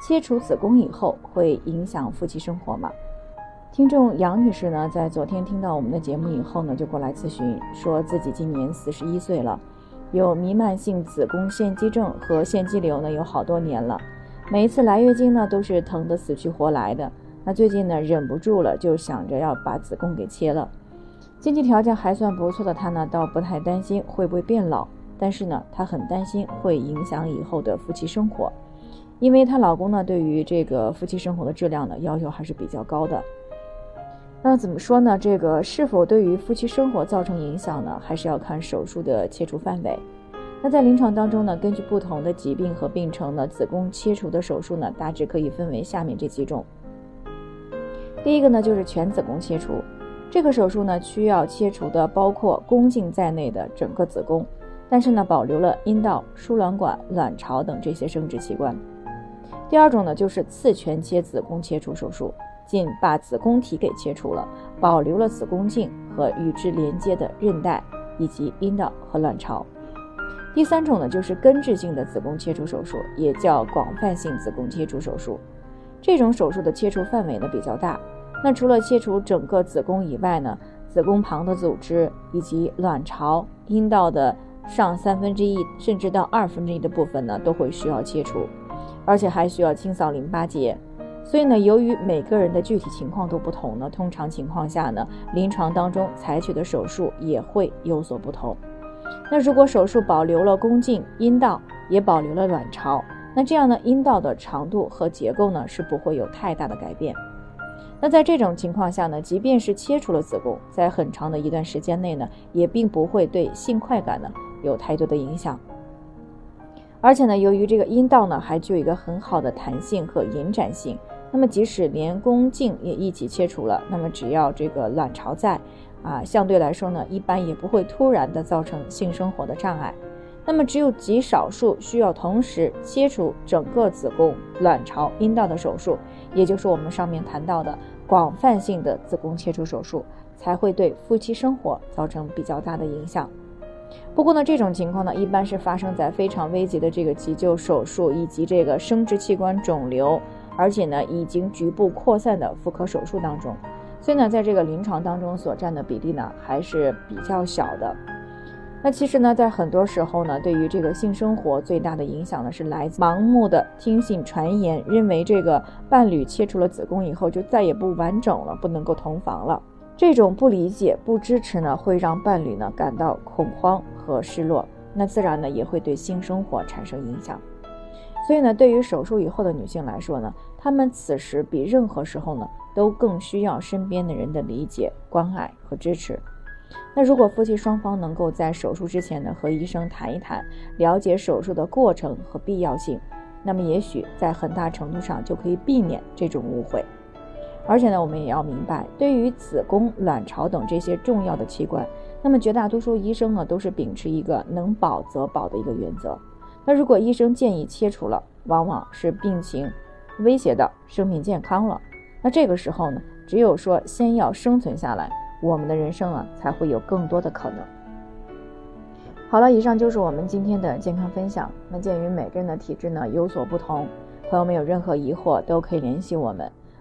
切除子宫以后会影响夫妻生活吗？听众杨女士呢，在昨天听到我们的节目以后呢，就过来咨询，说自己今年四十一岁了。有弥漫性子宫腺肌症和腺肌瘤呢，有好多年了。每一次来月经呢，都是疼得死去活来的。那最近呢，忍不住了，就想着要把子宫给切了。经济条件还算不错的她呢，倒不太担心会不会变老，但是呢，她很担心会影响以后的夫妻生活，因为她老公呢，对于这个夫妻生活的质量呢，要求还是比较高的。那怎么说呢？这个是否对于夫妻生活造成影响呢？还是要看手术的切除范围。那在临床当中呢，根据不同的疾病和病程呢，子宫切除的手术呢，大致可以分为下面这几种。第一个呢，就是全子宫切除。这个手术呢，需要切除的包括宫颈在内的整个子宫，但是呢，保留了阴道、输卵管、卵巢等这些生殖器官。第二种呢，就是次全切子宫切除手术。仅把子宫体给切除了，保留了子宫颈和与之连接的韧带以及阴道和卵巢。第三种呢，就是根治性的子宫切除手术，也叫广泛性子宫切除手术。这种手术的切除范围呢比较大。那除了切除整个子宫以外呢，子宫旁的组织以及卵巢、阴道的上三分之一甚至到二分之一的部分呢，都会需要切除，而且还需要清扫淋巴结。所以呢，由于每个人的具体情况都不同呢，通常情况下呢，临床当中采取的手术也会有所不同。那如果手术保留了宫颈、阴道，也保留了卵巢，那这样呢，阴道的长度和结构呢是不会有太大的改变。那在这种情况下呢，即便是切除了子宫，在很长的一段时间内呢，也并不会对性快感呢有太多的影响。而且呢，由于这个阴道呢还具有一个很好的弹性和延展性。那么，即使连宫颈也一起切除了，那么只要这个卵巢在，啊，相对来说呢，一般也不会突然的造成性生活的障碍。那么，只有极少数需要同时切除整个子宫、卵巢、阴道的手术，也就是我们上面谈到的广泛性的子宫切除手术，才会对夫妻生活造成比较大的影响。不过呢，这种情况呢，一般是发生在非常危急的这个急救手术以及这个生殖器官肿瘤。而且呢，已经局部扩散的妇科手术当中，所以呢，在这个临床当中所占的比例呢，还是比较小的。那其实呢，在很多时候呢，对于这个性生活最大的影响呢，是来自盲目的听信传言，认为这个伴侣切除了子宫以后就再也不完整了，不能够同房了。这种不理解、不支持呢，会让伴侣呢感到恐慌和失落，那自然呢，也会对性生活产生影响。所以呢，对于手术以后的女性来说呢，她们此时比任何时候呢，都更需要身边的人的理解、关爱和支持。那如果夫妻双方能够在手术之前呢，和医生谈一谈，了解手术的过程和必要性，那么也许在很大程度上就可以避免这种误会。而且呢，我们也要明白，对于子宫、卵巢等这些重要的器官，那么绝大多数医生呢，都是秉持一个能保则保的一个原则。那如果医生建议切除了，往往是病情威胁到生命健康了。那这个时候呢，只有说先要生存下来，我们的人生啊才会有更多的可能。好了，以上就是我们今天的健康分享。那鉴于每个人的体质呢有所不同，朋友们有任何疑惑都可以联系我们，